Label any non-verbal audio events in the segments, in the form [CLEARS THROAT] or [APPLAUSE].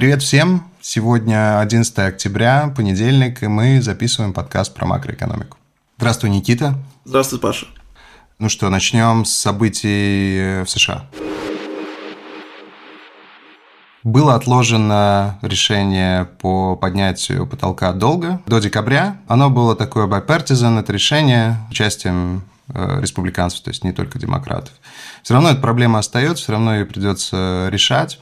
Привет всем! Сегодня 11 октября, понедельник, и мы записываем подкаст про макроэкономику. Здравствуй, Никита. Здравствуй, Паша. Ну что, начнем с событий в США. Было отложено решение по поднятию потолка долга до декабря. Оно было такое bipartisan, это решение участием э, республиканцев, то есть не только демократов. Все равно эта проблема остается, все равно ее придется решать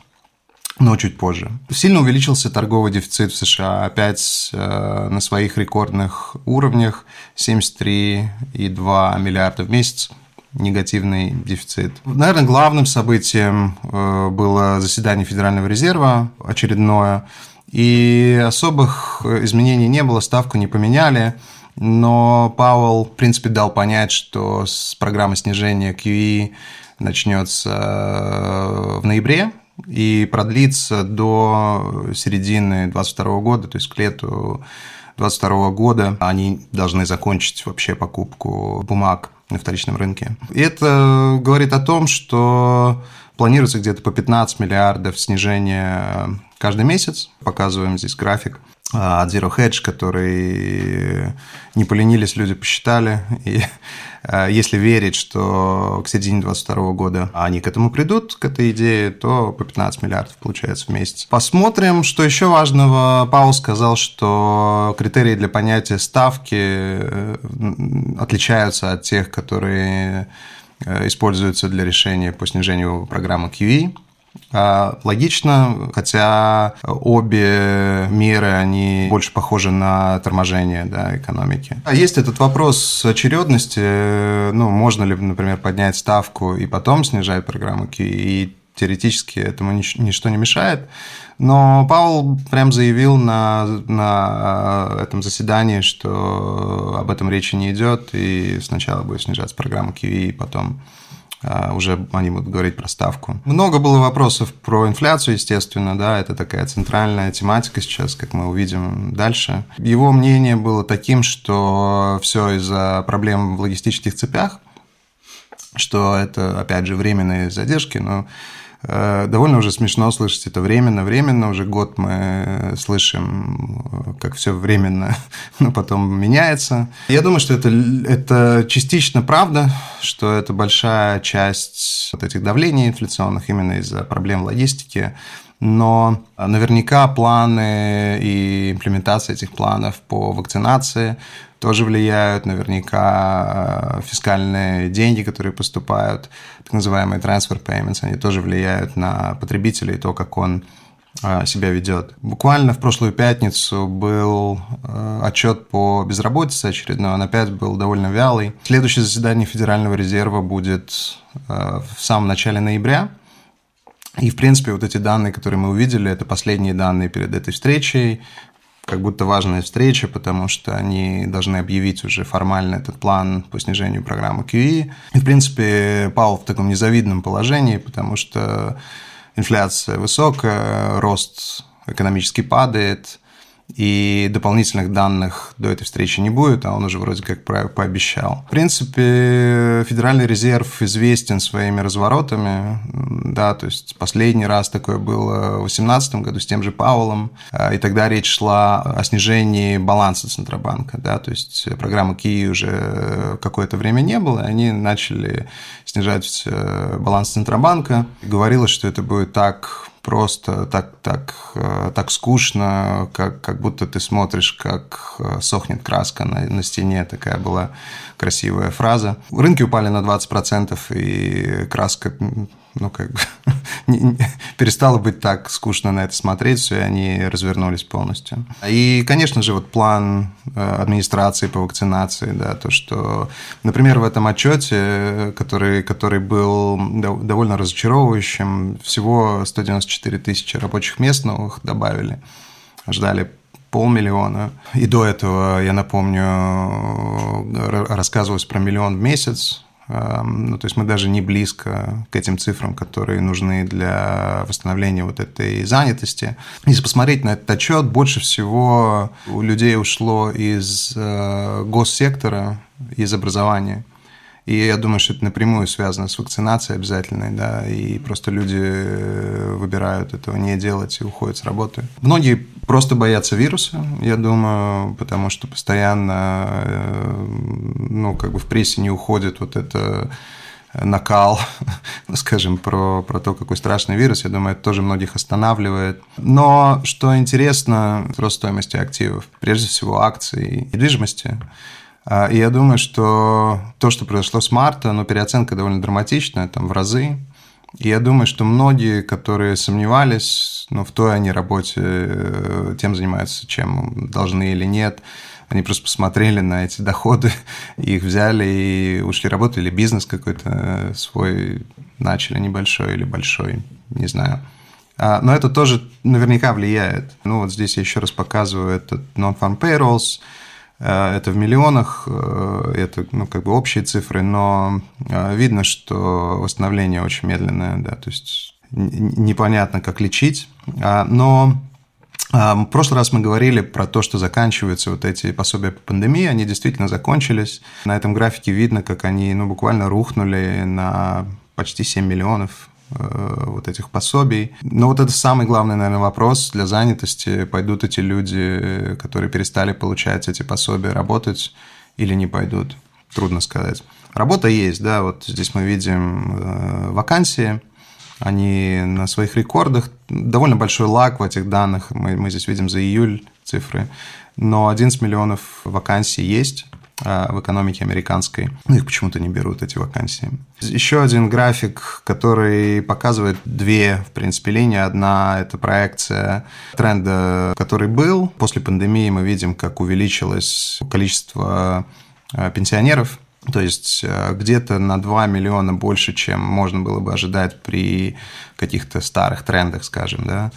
но чуть позже. Сильно увеличился торговый дефицит в США, опять э, на своих рекордных уровнях. 73,2 миллиарда в месяц. Негативный дефицит. Наверное, главным событием э, было заседание Федерального резерва очередное, и особых изменений не было, ставку не поменяли, но Пауэлл, в принципе, дал понять, что с программы снижения QE начнется э, в ноябре, и продлится до середины 2022 года, то есть к лету 2022 года они должны закончить вообще покупку бумаг на вторичном рынке. И это говорит о том, что планируется где-то по 15 миллиардов снижения каждый месяц. Показываем здесь график от Zero Hedge, который не поленились, люди посчитали. И э, если верить, что к середине 2022 года они к этому придут, к этой идее, то по 15 миллиардов получается в месяц. Посмотрим, что еще важного. Паул сказал, что критерии для понятия ставки э, отличаются от тех, которые э, используются для решения по снижению программы QE. А, логично, хотя обе меры, они больше похожи на торможение да, экономики. А есть этот вопрос очередности, ну, можно ли, например, поднять ставку и потом снижать программу QE, и теоретически этому ничто не мешает. Но Паул прям заявил на, на этом заседании, что об этом речи не идет, и сначала будет снижаться программа QE, и потом уже они будут говорить про ставку. Много было вопросов про инфляцию, естественно, да, это такая центральная тематика сейчас, как мы увидим дальше. Его мнение было таким, что все из-за проблем в логистических цепях, что это, опять же, временные задержки, но довольно уже смешно слышать это временно, временно. Уже год мы слышим, как все временно, [LAUGHS] но потом меняется. Я думаю, что это, это частично правда, что это большая часть вот этих давлений инфляционных именно из-за проблем логистики но наверняка планы и имплементация этих планов по вакцинации тоже влияют, наверняка э, фискальные деньги, которые поступают, так называемые transfer payments, они тоже влияют на потребителя и то, как он э, себя ведет. Буквально в прошлую пятницу был э, отчет по безработице очередной, он опять был довольно вялый. Следующее заседание Федерального резерва будет в самом начале ноября. И, в принципе, вот эти данные, которые мы увидели, это последние данные перед этой встречей, как будто важная встреча, потому что они должны объявить уже формально этот план по снижению программы QE. И, в принципе, Паул в таком незавидном положении, потому что инфляция высокая, рост экономически падает – и дополнительных данных до этой встречи не будет, а он уже вроде как пообещал. В принципе, Федеральный резерв известен своими разворотами, да, то есть последний раз такое было в 2018 году с тем же Паулом, а, и тогда речь шла о снижении баланса Центробанка, да, то есть программы Ки уже какое-то время не было, они начали снижать э, баланс Центробанка. Говорилось, что это будет так просто так, так, э, так скучно, как, как будто ты смотришь, как э, сохнет краска на, на стене. Такая была красивая фраза. Рынки упали на 20%, и краска ну, как бы [LAUGHS] перестало быть так скучно на это смотреть, все, и они развернулись полностью. И, конечно же, вот план э, администрации по вакцинации, да, то, что, например, в этом отчете, который, который был довольно разочаровывающим, всего 194 тысячи рабочих мест новых добавили, ждали полмиллиона. И до этого, я напомню, рассказывалось про миллион в месяц. Эм, ну, то есть мы даже не близко к этим цифрам, которые нужны для восстановления вот этой занятости. Если посмотреть на этот отчет, больше всего у людей ушло из э, госсектора, из образования. И я думаю, что это напрямую связано с вакцинацией обязательной, да, и просто люди э, выбирают этого не делать и уходят с работы. Многие просто боятся вируса, я думаю, потому что постоянно, э, ну, как бы в прессе не уходит вот это накал, [LAUGHS] скажем, про, про то, какой страшный вирус, я думаю, это тоже многих останавливает. Но что интересно, рост стоимости активов, прежде всего акций и недвижимости, и я думаю, что то, что произошло с марта, ну, переоценка довольно драматичная, там, в разы. И я думаю, что многие, которые сомневались, ну, в той они работе, э, тем занимаются, чем должны или нет, они просто посмотрели на эти доходы, [LAUGHS] их взяли и ушли работать, или бизнес какой-то э, свой начали, небольшой или большой, не знаю. А, но это тоже наверняка влияет. Ну, вот здесь я еще раз показываю этот non-farm payrolls – это в миллионах, э, это ну, как бы общие цифры, но э, видно, что восстановление очень медленное, да, то есть непонятно, как лечить. А, но в прошлый раз мы говорили про то, что заканчиваются вот эти пособия по пандемии, они действительно закончились. На этом графике видно, как они ну, буквально рухнули на почти 7 миллионов Э, вот этих пособий. Но вот это самый главный, наверное, вопрос для занятости. Пойдут эти люди, которые перестали получать эти пособия, работать или не пойдут? Трудно сказать. Работа есть, да, вот здесь мы видим э, вакансии, они на своих рекордах. Довольно большой лаг в этих данных, мы, мы здесь видим за июль цифры, но 11 миллионов вакансий есть. А, в экономике американской. Ну, их почему-то не берут, эти вакансии. Еще один график, который показывает две, в принципе, линии. Одна – это проекция тренда, который был. После пандемии мы видим, как увеличилось количество а, пенсионеров, то есть а, где-то на 2 миллиона больше, чем можно было бы ожидать при каких-то старых трендах, скажем, да.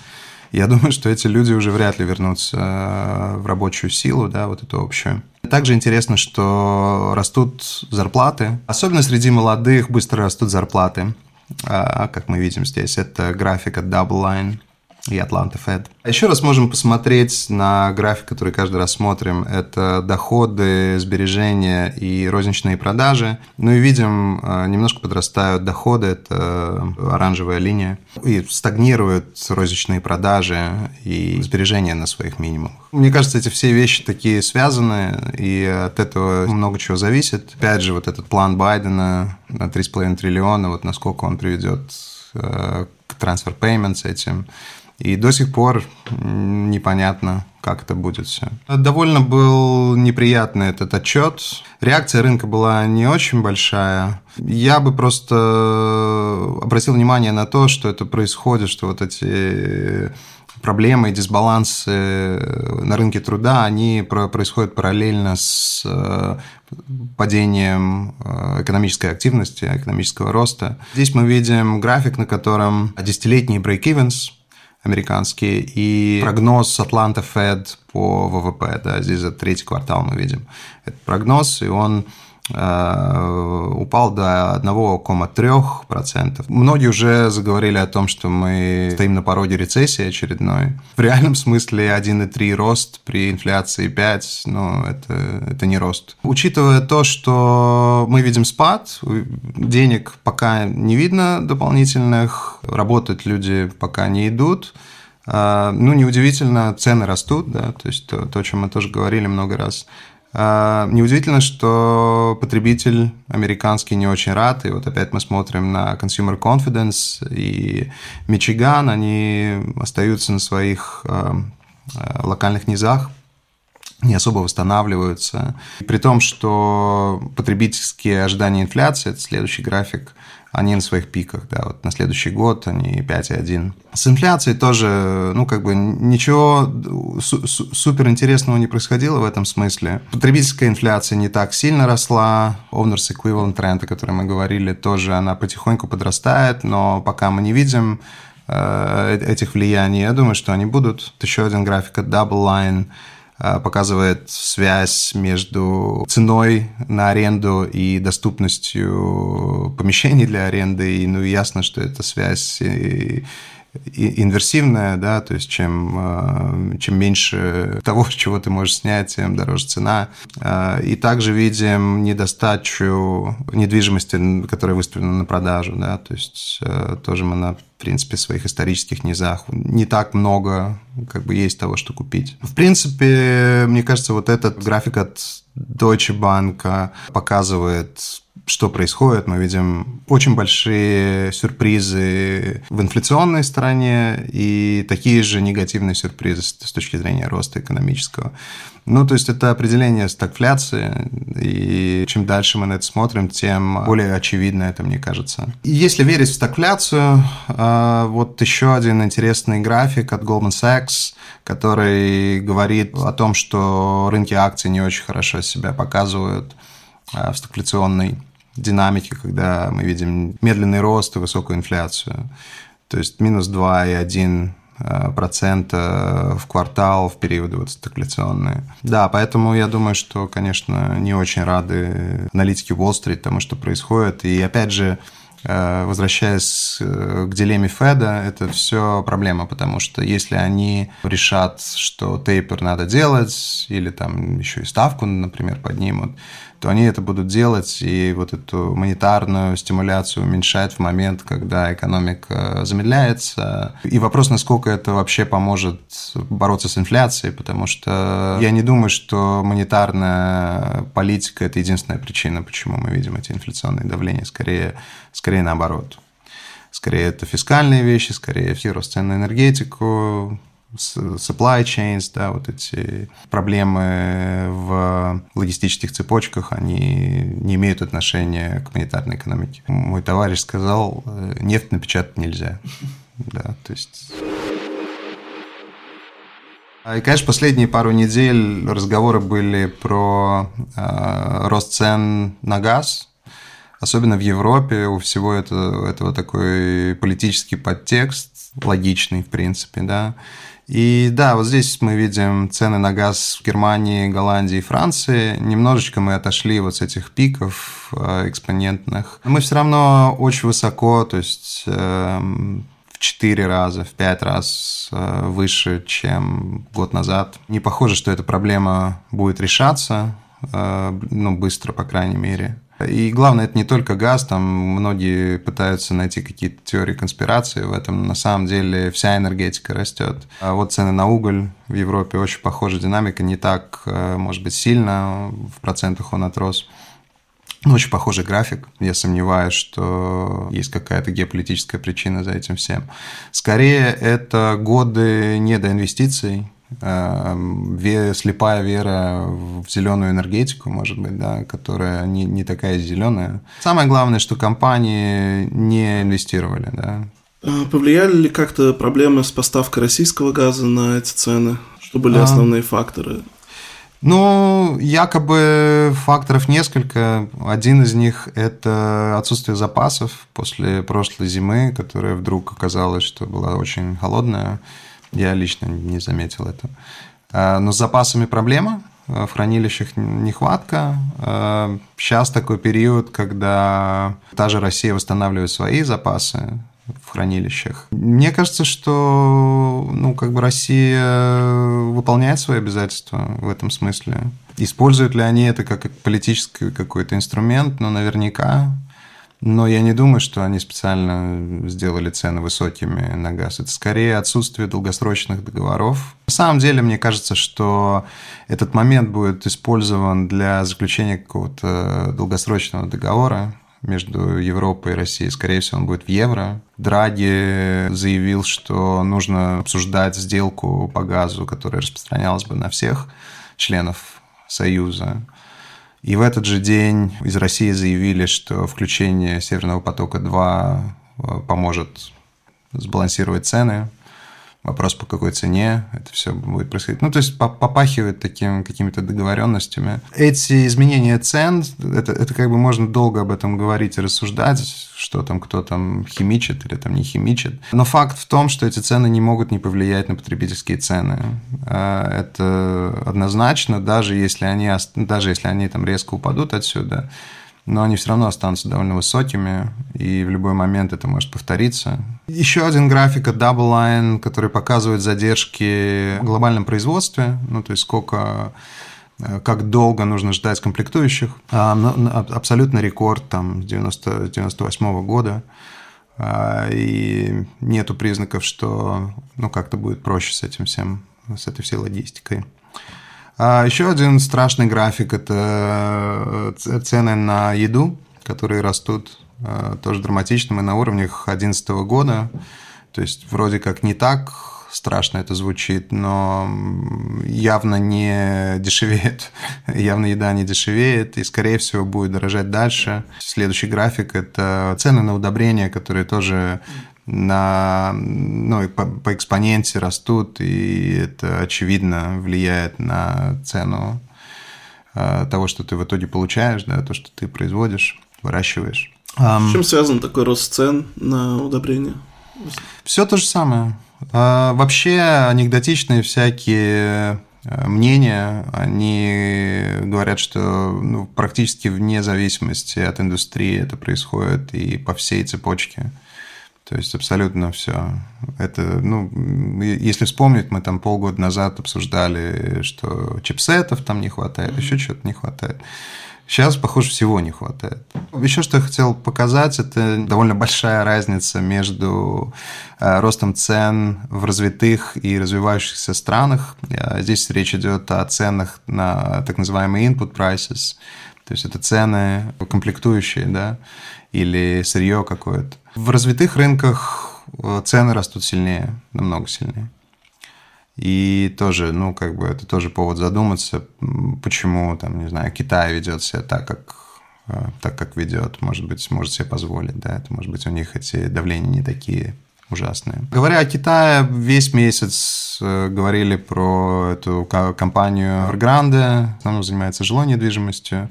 Я думаю, что эти люди уже вряд ли вернутся в рабочую силу, да, вот эту общую. Также интересно, что растут зарплаты. Особенно среди молодых быстро растут зарплаты. А, как мы видим здесь, это графика Double Line и Atlanta Fed. Еще раз можем посмотреть на график, который каждый раз смотрим. Это доходы, сбережения и розничные продажи. Ну и видим, э, немножко подрастают доходы, это оранжевая линия. И стагнируют розничные продажи и сбережения на своих минимумах. Мне кажется, эти все вещи такие связаны, и от этого много чего зависит. Опять же, вот этот план Байдена на 3,5 триллиона, вот насколько он приведет э, к трансфер payments этим, и до сих пор непонятно, как это будет все. Довольно был неприятный этот отчет. Реакция рынка была не очень большая. Я бы просто обратил внимание на то, что это происходит, что вот эти проблемы и дисбалансы на рынке труда, они происходят параллельно с э, падением э, экономической активности, экономического роста. Здесь мы видим график, на котором десятилетний break-evens – американские, и прогноз Atlanta Fed по ВВП, да, здесь за третий квартал мы видим этот прогноз, и он упал до 1,3%. Многие уже заговорили о том, что мы стоим на пороге рецессии очередной. В реальном смысле 1,3 рост при инфляции 5, ну, это, это не рост. Учитывая то, что мы видим спад, денег пока не видно дополнительных, работать люди пока не идут, а, ну, неудивительно, цены растут, да, то есть то, то, о чем мы тоже говорили много раз. А, неудивительно, что потребитель американский не очень рад, и вот опять мы смотрим на Consumer Confidence и Мичиган, они остаются на своих а, локальных низах, не особо восстанавливаются. При том, что потребительские ожидания инфляции, это следующий график, они на своих пиках, да, вот на следующий год они 5,1. С инфляцией тоже, ну, как бы ничего су- супер интересного не происходило в этом смысле. Потребительская инфляция не так сильно росла, Owners Equivalent Trend, о котором мы говорили, тоже она потихоньку подрастает, но пока мы не видим э, этих влияний, я думаю, что они будут. Еще один график от Double Line – Э, показывает связь между ценой на аренду и доступностью помещений для аренды. И ну, ясно, что эта связь инверсивная, да, то есть чем, э, чем меньше того, [LAUGHS] чего ты можешь снять, тем дороже цена. Э, и также видим недостачу недвижимости, которая выставлена на продажу, да, то есть э, тоже мы на в принципе, своих исторических низах. Не так много как бы есть того, что купить. В принципе, мне кажется, вот этот график от Deutsche Bank показывает что происходит. Мы видим очень большие сюрпризы в инфляционной стороне и такие же негативные сюрпризы с точки зрения роста экономического. Ну, то есть это определение стагфляции, и чем дальше мы на это смотрим, тем более очевидно это, мне кажется. Если верить в стагфляцию, а, вот еще один интересный график от Goldman Sachs, который говорит о том, что рынки акций не очень хорошо себя показывают а, в стагфляционной динамике, когда мы видим медленный рост и высокую инфляцию. То есть минус 2,1 э, процента в квартал в периоды вот стагфляционные. Да, поэтому я думаю, что, конечно, не очень рады аналитики Уолл-стрит тому, что происходит. И опять же, э, возвращаясь э, к дилемме Феда, это все проблема, потому что если они решат, что тейпер надо делать, или там еще и ставку, например, поднимут, то они это будут делать и вот эту монетарную стимуляцию уменьшать в момент, когда экономика замедляется. И вопрос, насколько это вообще поможет бороться с инфляцией, потому что я не думаю, что монетарная политика – это единственная причина, почему мы видим эти инфляционные давления. Скорее, скорее наоборот. Скорее, это фискальные вещи, скорее, рост цен на энергетику, supply chains, да, вот эти проблемы в логистических цепочках, они не имеют отношения к монетарной экономике. Мой товарищ сказал, э, нефть напечатать нельзя. [LAUGHS] Да, то есть... И, конечно, последние пару недель разговоры были про э, рост цен на газ, особенно в Европе. У всего этого, этого такой политический подтекст, логичный, в принципе, да. И да, вот здесь мы видим цены на газ в Германии, Голландии и Франции. Немножечко мы отошли вот с этих пиков э, экспонентных. Но мы все равно очень высоко, то есть эм, в 4 раза, в 5 раз э, выше, чем год назад. Не похоже, что эта проблема будет решаться, э, ну, быстро, по крайней мере. И главное, это не только газ, там многие пытаются найти какие-то теории конспирации в этом. На самом деле вся энергетика растет. А вот цены на уголь в Европе очень похожа динамика, не так, э, может быть, сильно в процентах он отрос. Ну, очень похожий график. Я сомневаюсь, что есть какая-то геополитическая причина за этим всем. Скорее, это годы недоинвестиций, слепая вера в зеленую энергетику, может быть, да, которая не, не такая зеленая. Самое главное, что компании не инвестировали, да. А повлияли ли как-то проблемы с поставкой российского газа на эти цены? Что были а... основные факторы? Ну, якобы факторов несколько. Один из них – это отсутствие запасов после прошлой зимы, которая вдруг оказалась, что была очень холодная. Я лично не заметил это. А, но с запасами проблема, а, в хранилищах нехватка. Сейчас а, такой период, когда та же Россия восстанавливает свои запасы в хранилищах. Мне кажется, что ну, как бы Россия выполняет свои обязательства в этом смысле. Используют ли они это как политический какой-то инструмент? Ну, наверняка. Но я не думаю, что они специально сделали цены высокими на газ. Это скорее отсутствие долгосрочных договоров. На самом деле, мне кажется, что этот момент будет использован для заключения какого-то долгосрочного договора между Европой и Россией. Скорее всего, он будет в евро. Драги заявил, что нужно обсуждать сделку по газу, которая распространялась бы на всех членов Союза. И в этот же день из России заявили, что включение Северного потока-2 поможет сбалансировать цены вопрос по какой цене это все будет происходить. Ну, то есть попахивает таким какими-то договоренностями. Эти изменения цен, это, это как бы можно долго об этом говорить и рассуждать, что там кто там химичит или там не химичит. Но факт в том, что эти цены не могут не повлиять на потребительские цены. А, это однозначно, даже если они, даже если они там резко упадут отсюда, но они все равно останутся довольно высокими, и в любой момент это может повториться. Еще один график от Double Line, который показывает задержки в глобальном производстве, ну, то есть сколько э, как долго нужно ждать комплектующих. А, абсолютно рекорд там 90, 98 -го года. А, и нету признаков, что ну, как-то будет проще с этим всем, с этой всей логистикой. А еще один страшный график – это э, цены на еду, которые растут э, тоже драматично. Мы на уровнях 2011 года, то есть вроде как не так страшно это звучит, но явно не дешевеет, [LAUGHS] явно еда не дешевеет и, скорее всего, будет дорожать дальше. Следующий график – это цены на удобрения, которые тоже на, ну, по, по экспоненте растут, и это очевидно влияет на цену э, того, что ты в итоге получаешь, да, то, что ты производишь, выращиваешь. С чем связан такой рост цен на удобрения? Все то же самое. А, вообще анекдотичные всякие э, мнения, они говорят, что ну, практически вне зависимости от индустрии это происходит и по всей цепочке. То есть абсолютно все. Это, ну, если вспомнить, мы там полгода назад обсуждали, что чипсетов там не хватает, mm-hmm. еще что-то не хватает. Сейчас, похоже, всего не хватает. Еще что я хотел показать, это довольно большая разница между э, ростом цен в развитых и развивающихся странах. Э, здесь речь идет о ценах на так называемые input prices, то есть это цены комплектующие, да, или сырье какое-то. В развитых рынках э, цены растут сильнее, намного сильнее. И тоже, ну, как бы это тоже повод задуматься, почему, там, не знаю, Китай ведет себя так, как э, так, как ведет, может быть, может себе позволить, да, это, может быть, у них эти давления не такие ужасные. Говоря о Китае, весь месяц э, говорили про эту компанию Evergrande, она занимается жилой недвижимостью,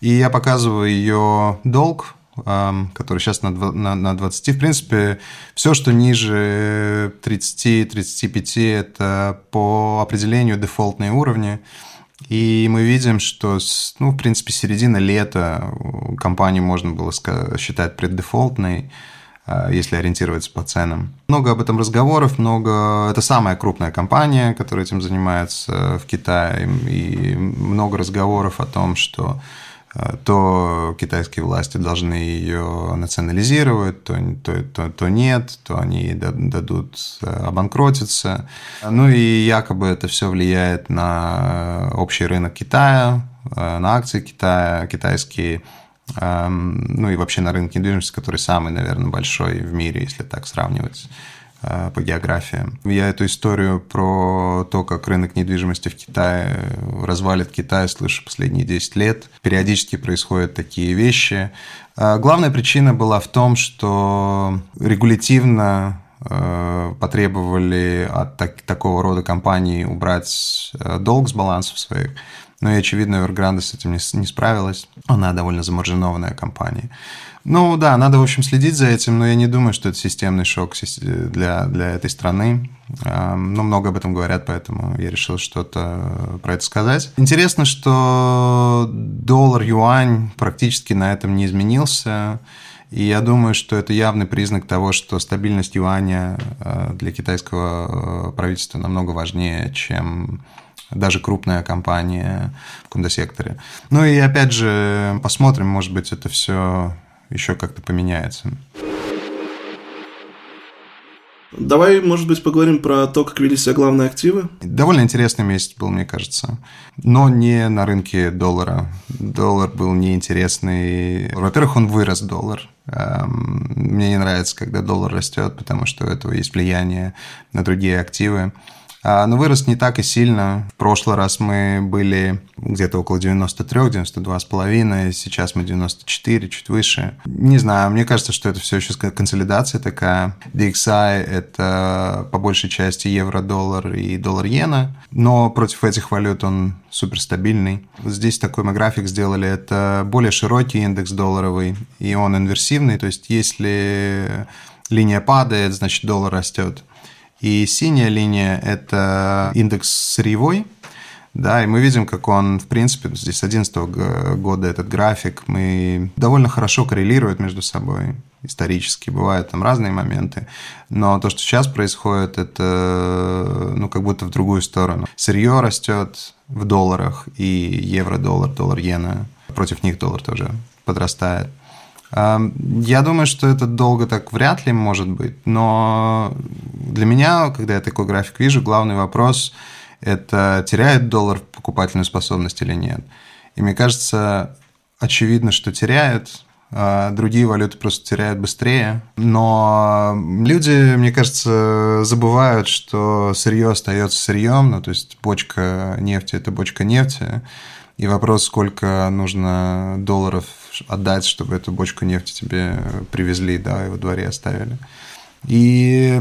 и я показываю ее долг, который сейчас на, на, на 20. В принципе, все, что ниже 30-35, это по определению дефолтные уровни. И мы видим, что, ну, в принципе, середина лета компанию можно было считать преддефолтной, если ориентироваться по ценам. Много об этом разговоров, много... Это самая крупная компания, которая этим занимается в Китае, и много разговоров о том, что Э, то китайские власти должны ее национализировать, то, то, то, то нет, то они дадут э, обанкротиться. Ну и якобы это все влияет на общий рынок Китая, э, на акции Китая, китайские ну и вообще на рынок недвижимости, который самый, наверное, большой в мире, если так сравнивать Э, по географии. Я эту историю про то, как рынок недвижимости в Китае развалит Китай, слышу последние 10 лет. Периодически происходят такие вещи. Э, главная причина была в том, что регулятивно э, потребовали от так, такого рода компаний убрать долг с балансов своих. Но и, очевидно, Evergrande с этим не, не справилась. Она довольно замаржинованная компания. Ну да, надо, в общем, следить за этим, но я не думаю, что это системный шок для, для этой страны. Но много об этом говорят, поэтому я решил что-то про это сказать. Интересно, что доллар-юань практически на этом не изменился. И я думаю, что это явный признак того, что стабильность юаня э, для китайского э, правительства намного важнее, чем даже крупная компания в кондосекторе. Ну и опять же, посмотрим, может быть, это все еще как-то поменяется. Давай, может быть, поговорим про то, как вели себя главные активы. Довольно интересный месяц был, мне кажется. Но не на рынке доллара. Доллар был неинтересный. Во-первых, он вырос, доллар. Эм, мне не нравится, когда доллар растет, потому что у этого есть влияние на другие активы. А, но вырос не так и сильно. В прошлый раз мы были где-то около 93, 92 с половиной, сейчас мы 94, чуть выше. Не знаю, мне кажется, что это все еще консолидация такая. DXI – это по большей части евро-доллар и доллар-иена, но против этих валют он суперстабильный. Здесь такой мы график сделали. Это более широкий индекс долларовый, и он инверсивный, то есть если линия падает, значит доллар растет. И синяя линия – это индекс сырьевой, да, и мы видим, как он, в принципе, здесь с 2011 года этот график, мы довольно хорошо коррелирует между собой исторически. Бывают там разные моменты, но то, что сейчас происходит, это ну, как будто в другую сторону. Сырье растет в долларах, и евро-доллар, доллар-иена, против них доллар тоже подрастает. Я думаю, что это долго так вряд ли может быть, но для меня, когда я такой график вижу, главный вопрос – это теряет доллар покупательную способность или нет. И мне кажется, очевидно, что теряет, а другие валюты просто теряют быстрее. Но люди, мне кажется, забывают, что сырье остается сырьем, ну, то есть бочка нефти – это бочка нефти, и вопрос, сколько нужно долларов отдать, чтобы эту бочку нефти тебе привезли, да, и во дворе оставили. И,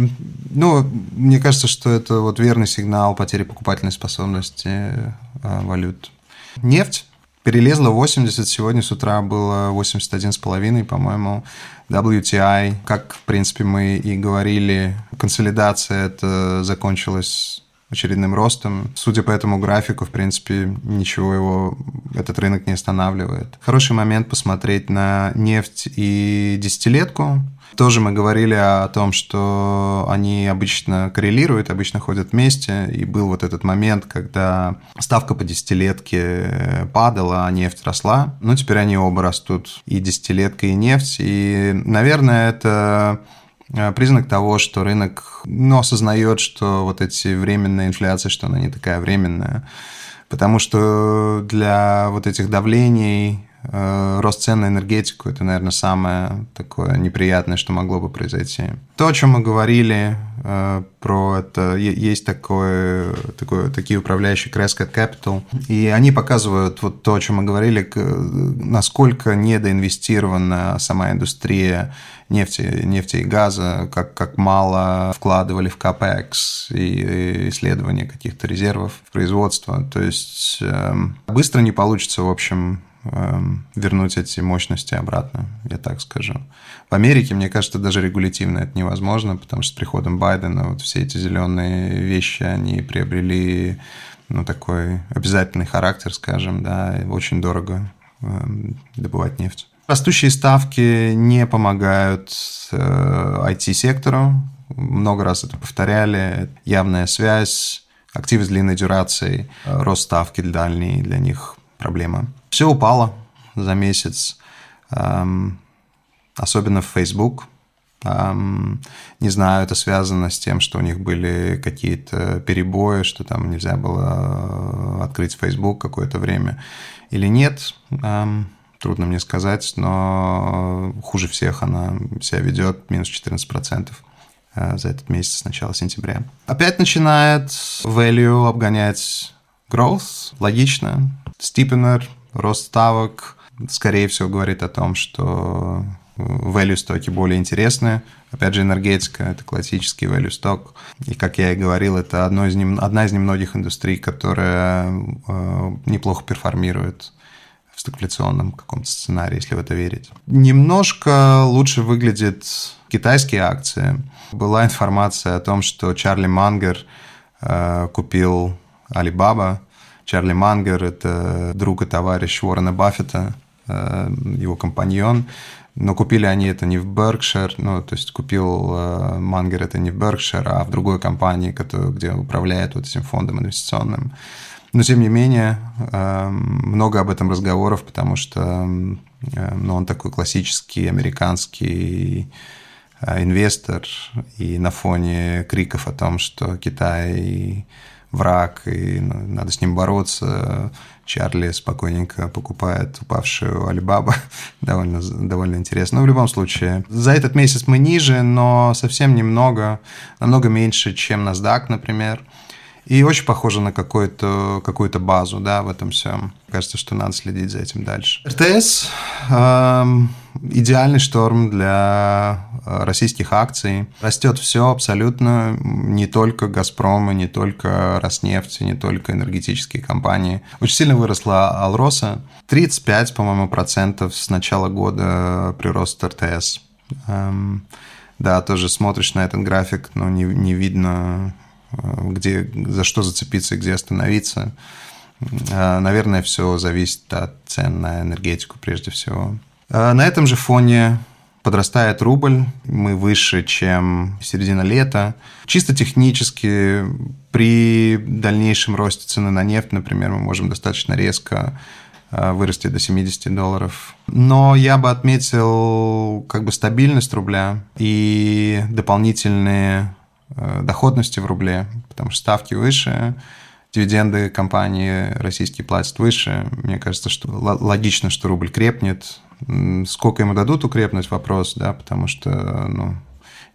ну, мне кажется, что это вот верный сигнал потери покупательной способности э, валют. Нефть перелезла 80, сегодня с утра было 81,5, по-моему, WTI. Как, в принципе, мы и говорили, консолидация это закончилась очередным ростом. Судя по этому графику, в принципе, ничего его этот рынок не останавливает. Хороший момент посмотреть на нефть и десятилетку. Тоже мы говорили о том, что они обычно коррелируют, обычно ходят вместе, и был вот этот момент, когда ставка по десятилетке падала, а нефть росла. Но теперь они оба растут, и десятилетка, и нефть, и, наверное, это признак того, что рынок ну, осознает, что вот эти временные инфляции, что она не такая временная. Потому что для вот этих давлений Э, рост цен на энергетику – это, наверное, самое такое неприятное, что могло бы произойти. То, о чем мы говорили э, про это, есть такое, такое, такие управляющие Crescent Capital, и они показывают вот то, о чем мы говорили, насколько недоинвестирована сама индустрия нефти, нефти и газа, как, как мало вкладывали в CAPEX и исследования каких-то резервов в производство. То есть эм, быстро не получится, в общем, вернуть эти мощности обратно, я так скажу. В Америке, мне кажется, даже регулятивно это невозможно, потому что с приходом Байдена вот все эти зеленые вещи, они приобрели ну, такой обязательный характер, скажем, да, очень дорого эм, добывать нефть. Растущие ставки не помогают IT-сектору. Э, Много раз это повторяли. Явная связь, активы с длинной дюрацией, рост ставки дальний для них проблема. Все упало за месяц, эм, особенно в Facebook. Эм, не знаю, это связано с тем, что у них были какие-то перебои, что там нельзя было открыть Facebook какое-то время или нет. Эм, трудно мне сказать, но хуже всех она себя ведет, минус 14% э, за этот месяц с начала сентября. Опять начинает value обгонять growth, логично. Стипенер рост ставок, скорее всего, говорит о том, что value стоки более интересны. Опять же, энергетика – это классический value сток. И, как я и говорил, это одно из нем, одна из немногих индустрий, которая э, неплохо перформирует в стагфляционном каком-то сценарии, если в это верить. Немножко лучше выглядят китайские акции. Была информация о том, что Чарли Мангер э, купил Alibaba – Чарли Мангер – это друг и товарищ Уоррена Баффета, э, его компаньон. Но купили они это не в Беркшир, ну, то есть купил э, Мангер это не в Беркшир, а в другой компании, которая, где управляет вот этим фондом инвестиционным. Но, тем не менее, э, много об этом разговоров, потому что ну, он такой классический американский инвестор, и на фоне криков о том, что Китай враг, и ну, надо с ним бороться. Чарли спокойненько покупает упавшую Алибаба. [LAUGHS] довольно, довольно интересно. Но в любом случае, за этот месяц мы ниже, но совсем немного, намного меньше, чем NASDAQ, например. И очень похоже на какую-то какую базу да, в этом всем. Кажется, что надо следить за этим дальше. РТС э, идеальный шторм для российских акций. Растет все абсолютно, не только «Газпром», не только «Роснефть», не только энергетические компании. Очень сильно выросла «Алроса». 35, по-моему, процентов с начала года прирост РТС. Эм, да, тоже смотришь на этот график, но не, не видно, э, где, за что зацепиться и где остановиться. Э, наверное, все зависит от цен на энергетику прежде всего. Э, на этом же фоне подрастает рубль, мы выше, чем середина лета. Чисто технически при дальнейшем росте цены на нефть, например, мы можем достаточно резко э, вырасти до 70 долларов. Но я бы отметил как бы стабильность рубля и дополнительные э, доходности в рубле, потому что ставки выше, дивиденды компании российские платят выше. Мне кажется, что логично, что рубль крепнет. Сколько ему дадут укрепнуть, вопрос, да, потому что ну,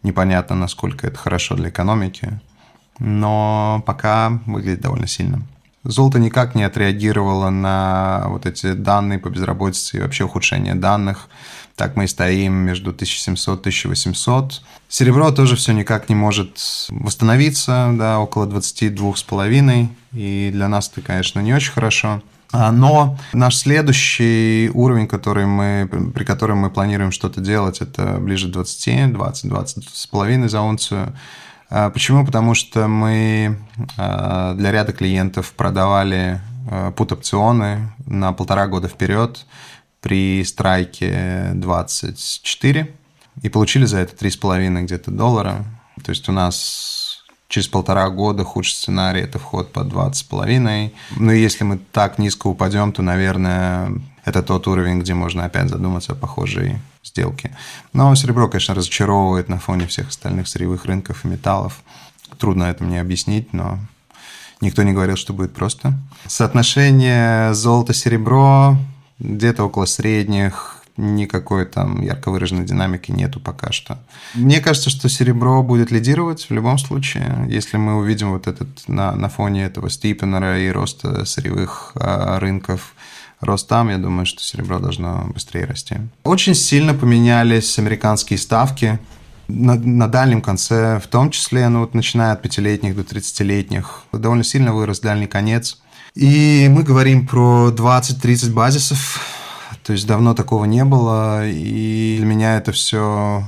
непонятно, насколько это хорошо для экономики. Но пока выглядит довольно сильно. Золото никак не отреагировало на вот эти данные по безработице и вообще ухудшение данных. Так мы и стоим между 1700 и 1800. Серебро тоже все никак не может восстановиться, да, около 22,5. И для нас это, конечно, не очень хорошо. А, но наш следующий уровень, который мы, при котором мы планируем что-то делать, это ближе к 20, 20, 20 с половиной за унцию. А, почему? Потому что мы а, для ряда клиентов продавали пут-опционы на полтора года вперед при страйке 24 и получили за это 3,5 где-то доллара. То есть у нас через полтора года худший сценарий – это вход по 20,5. Ну и если мы так низко упадем, то, наверное, это тот уровень, где можно опять задуматься о похожей сделке. Но серебро, конечно, разочаровывает на фоне всех остальных сырьевых рынков и металлов. Трудно это мне объяснить, но никто не говорил, что будет просто. Соотношение золото-серебро где-то около средних, никакой там ярко выраженной динамики нету пока что. Мне кажется, что серебро будет лидировать в любом случае, если мы увидим вот этот на, на фоне этого стипенера и роста сырьевых а, рынков рост там, я думаю, что серебро должно быстрее расти. Очень сильно поменялись американские ставки на, на дальнем конце, в том числе, ну вот начиная от пятилетних до 30-летних, довольно сильно вырос дальний конец. И мы говорим про 20-30 базисов, то есть давно такого не было, и для меня это все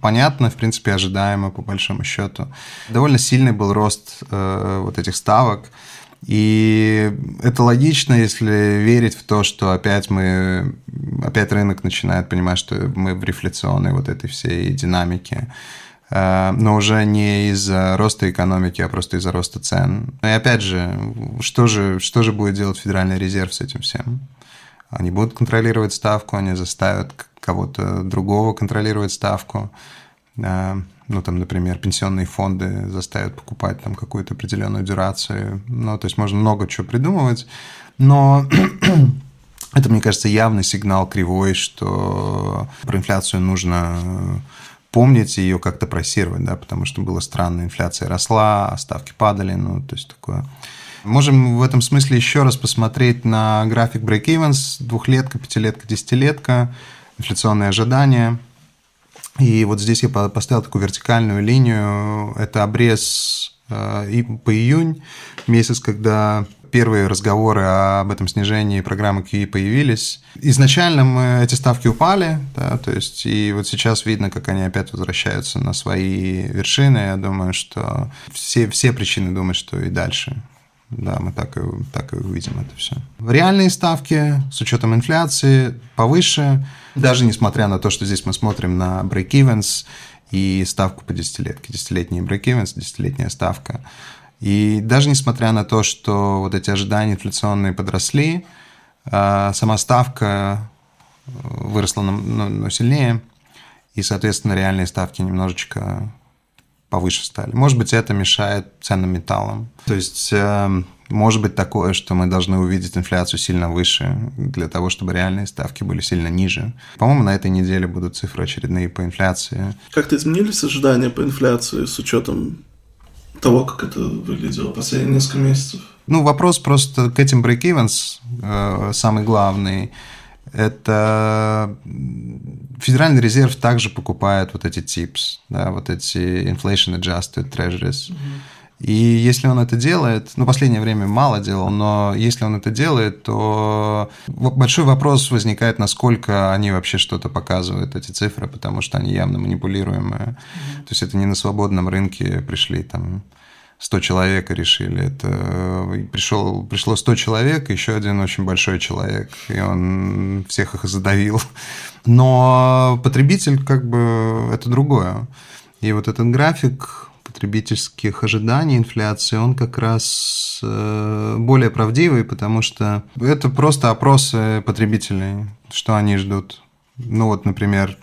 понятно, в принципе, ожидаемо по большому счету. Довольно сильный был рост э, вот этих ставок, и это логично, если верить в то, что опять мы, опять рынок начинает понимать, что мы в рефляционной вот этой всей динамике. Э, но уже не из-за роста экономики, а просто из-за роста цен. И опять же, что же, что же будет делать Федеральный резерв с этим всем? Они будут контролировать ставку, они заставят кого-то другого контролировать ставку. Э, ну, там, например, пенсионные фонды заставят покупать там какую-то определенную дюрацию. Ну, то есть можно много чего придумывать, но [CLEARS THROAT] это, мне кажется, явный сигнал кривой, что про инфляцию нужно помнить и ее как-то просировать, да, потому что было странно, инфляция росла, а ставки падали, ну, то есть такое. Можем в этом смысле еще раз посмотреть на график break-evens, двухлетка, пятилетка, десятилетка, инфляционные ожидания. И вот здесь я поставил такую вертикальную линию. Это обрез э, по июнь, месяц, когда первые разговоры об этом снижении программы QE появились. Изначально мы, эти ставки упали, да, то есть и вот сейчас видно, как они опять возвращаются на свои вершины. Я думаю, что все, все причины думать, что и дальше да, мы так и, так и увидим это все. Реальные ставки с учетом инфляции повыше, даже несмотря на то, что здесь мы смотрим на break-evens и ставку по десятилетке. Десятилетний break-evens, десятилетняя ставка. И даже несмотря на то, что вот эти ожидания инфляционные подросли, а, сама ставка э, выросла но сильнее, и, соответственно, реальные ставки немножечко повыше стали. Может быть, это мешает ценным металлам. То есть, э, может быть такое, что мы должны увидеть инфляцию сильно выше для того, чтобы реальные ставки были сильно ниже. По-моему, на этой неделе будут цифры очередные по инфляции. Как-то изменились ожидания по инфляции с учетом Того, как это выглядело последние несколько месяцев. Ну, вопрос просто к этим break-evens, э, самый главный, это Федеральный резерв также покупает вот эти TIPS, да, вот эти Inflation Adjusted Treasuries. Mm-hmm. И если он это делает, ну, последнее время мало делал, но если он это делает, то большой вопрос возникает, насколько они вообще что-то показывают, эти цифры, потому что они явно манипулируемые. Mm-hmm. То есть это не на свободном рынке пришли там 100 человек решили. Это пришел, пришло 100 человек, еще один очень большой человек, и он всех их задавил. Но потребитель как бы это другое. И вот этот график потребительских ожиданий инфляции, он как раз э, более правдивый, потому что это просто опросы потребителей, что они ждут. Ну вот, например,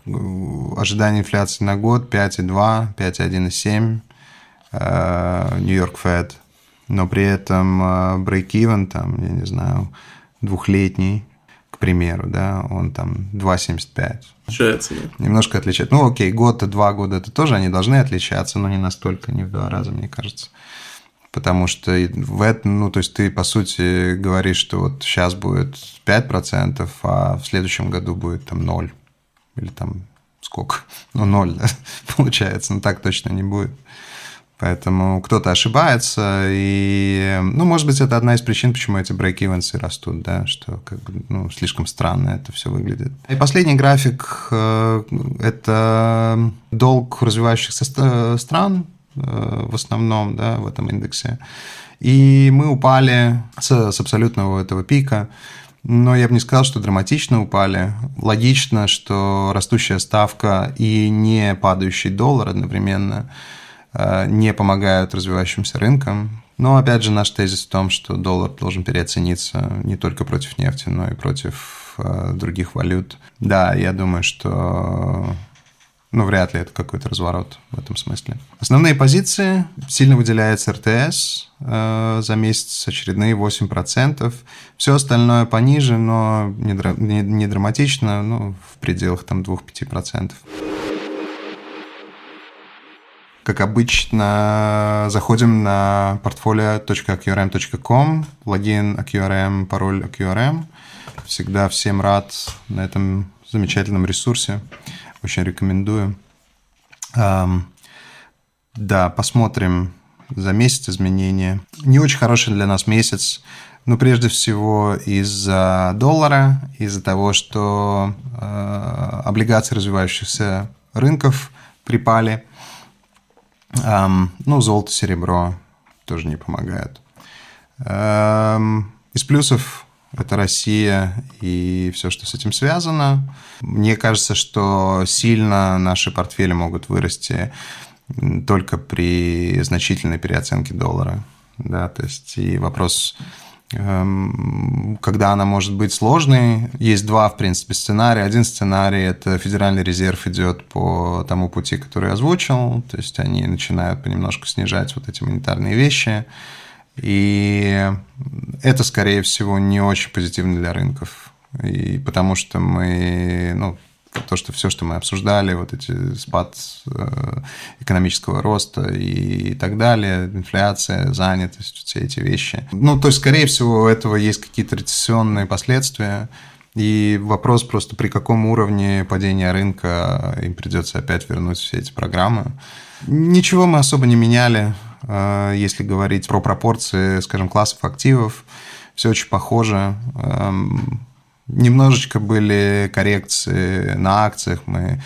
ожидание инфляции на год 5,2, 5,1,7, Нью-Йорк Фед, но при этом break-even, там, я не знаю, двухлетний, к примеру, да, он там 2,75. Отличается, да? Немножко отличается. Ну, окей, год и два года это тоже они должны отличаться, но не настолько, не в два раза, мне кажется. Потому что в этом, ну, то есть ты, по сути, говоришь, что вот сейчас будет 5%, а в следующем году будет там 0. Или там сколько? Ну, 0, да, [LAUGHS] получается. Но так точно не будет. Поэтому кто-то ошибается, и, ну, может быть, это одна из причин, почему эти break-evens растут, да, что как бы, ну, слишком странно это все выглядит. И последний график э, – это долг развивающихся стран э, в основном, да, в этом индексе. И мы упали с, с абсолютного этого пика, но я бы не сказал, что драматично упали. Логично, что растущая ставка и не падающий доллар одновременно – Э, не помогают развивающимся рынкам. Но опять же наш тезис в том, что доллар должен переоцениться не только против нефти, но и против э, других валют. Да, я думаю, что ну, вряд ли это какой-то разворот в этом смысле. Основные позиции. Сильно выделяется РТС э, за месяц, очередные 8%. Все остальное пониже, но не, не, не драматично, ну, в пределах там 2-5%. Как обычно, заходим на portfolio.aqrm.com, логин AQRM, пароль AQRM. Всегда всем рад на этом замечательном ресурсе. Очень рекомендую. Да, посмотрим за месяц изменения. Не очень хороший для нас месяц. но прежде всего из-за доллара, из-за того, что э, облигации развивающихся рынков припали – Эм, ну, золото, серебро тоже не помогают. Из плюсов это Россия и все, что с этим связано. Мне кажется, что сильно наши портфели могут вырасти только при значительной переоценке доллара. Да, то есть и вопрос когда она может быть сложной. Есть два, в принципе, сценария. Один сценарий – это Федеральный резерв идет по тому пути, который я озвучил, то есть они начинают понемножку снижать вот эти монетарные вещи, и это, скорее всего, не очень позитивно для рынков, и потому что мы, ну, то, что все, что мы обсуждали, вот эти спад э, экономического роста и так далее, инфляция, занятость, все эти вещи. Ну, то есть, скорее всего, у этого есть какие-то рецессионные последствия, и вопрос просто, при каком уровне падения рынка им придется опять вернуть все эти программы. Ничего мы особо не меняли, э, если говорить про пропорции, скажем, классов активов. Все очень похоже эм, Немножечко были коррекции на акциях, мы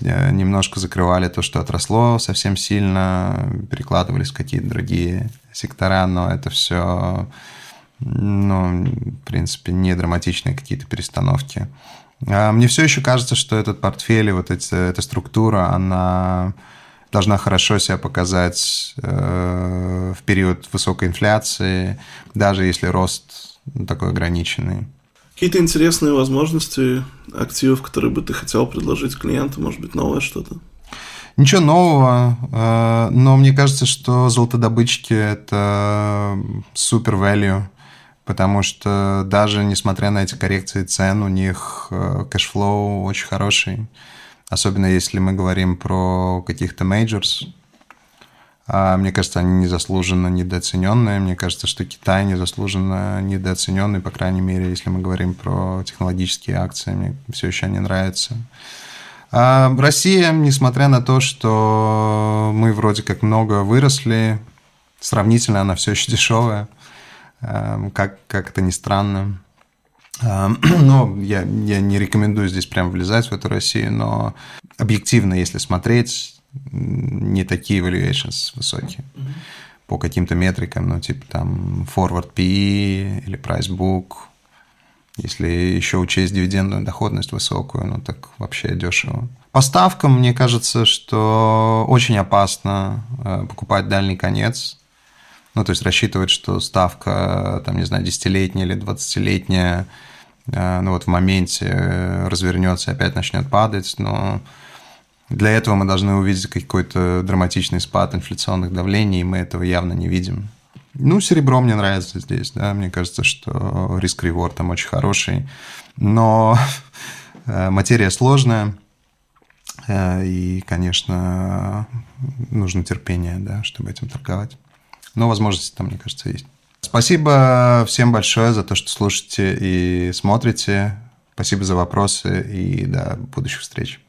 э, немножко закрывали то, что отросло совсем сильно, перекладывались в какие-то другие сектора, но это все, ну, в принципе, не драматичные какие-то перестановки. А мне все еще кажется, что этот портфель и вот эти, эта структура, она должна хорошо себя показать э, в период высокой инфляции, даже если рост такой ограниченный. Какие-то интересные возможности активов, которые бы ты хотел предложить клиенту, может быть, новое что-то? Ничего нового, э, но мне кажется, что золотодобычки – это супер value, потому что даже несмотря на эти коррекции цен, у них э, cash flow очень хороший, особенно если мы говорим про каких-то majors. А, мне кажется, они незаслуженно недооцененные. Мне кажется, что Китай незаслуженно недооцененный, по крайней мере, если мы говорим про технологические акции. Мне все еще они нравятся. А Россия, несмотря на то, что мы вроде как много выросли, сравнительно она все еще дешевая, эм, как, как это ни странно. [CLEARS THROAT] Но я, я не рекомендую здесь прям влезать в эту Россию, но объективно, если смотреть, не такие valuations высокие по каким-то метрикам, ну, типа там forward PE или price book, если еще учесть дивидендную доходность высокую, ну так вообще дешево. По ставкам, мне кажется, что очень опасно э, покупать дальний конец. Ну, то есть рассчитывать, что ставка, там, не знаю, десятилетняя или двадцатилетняя, э, ну вот в моменте развернется и опять начнет падать, но для этого мы должны увидеть какой-то драматичный спад инфляционных давлений, и мы этого явно не видим. Ну, серебро мне нравится здесь, да, мне кажется, что риск-реворд там очень хороший, но э, материя сложная, э, и, конечно, нужно терпение, да, чтобы этим торговать. Но возможности там, мне кажется, есть. Спасибо всем большое за то, что слушаете и смотрите. Спасибо за вопросы и до будущих встреч.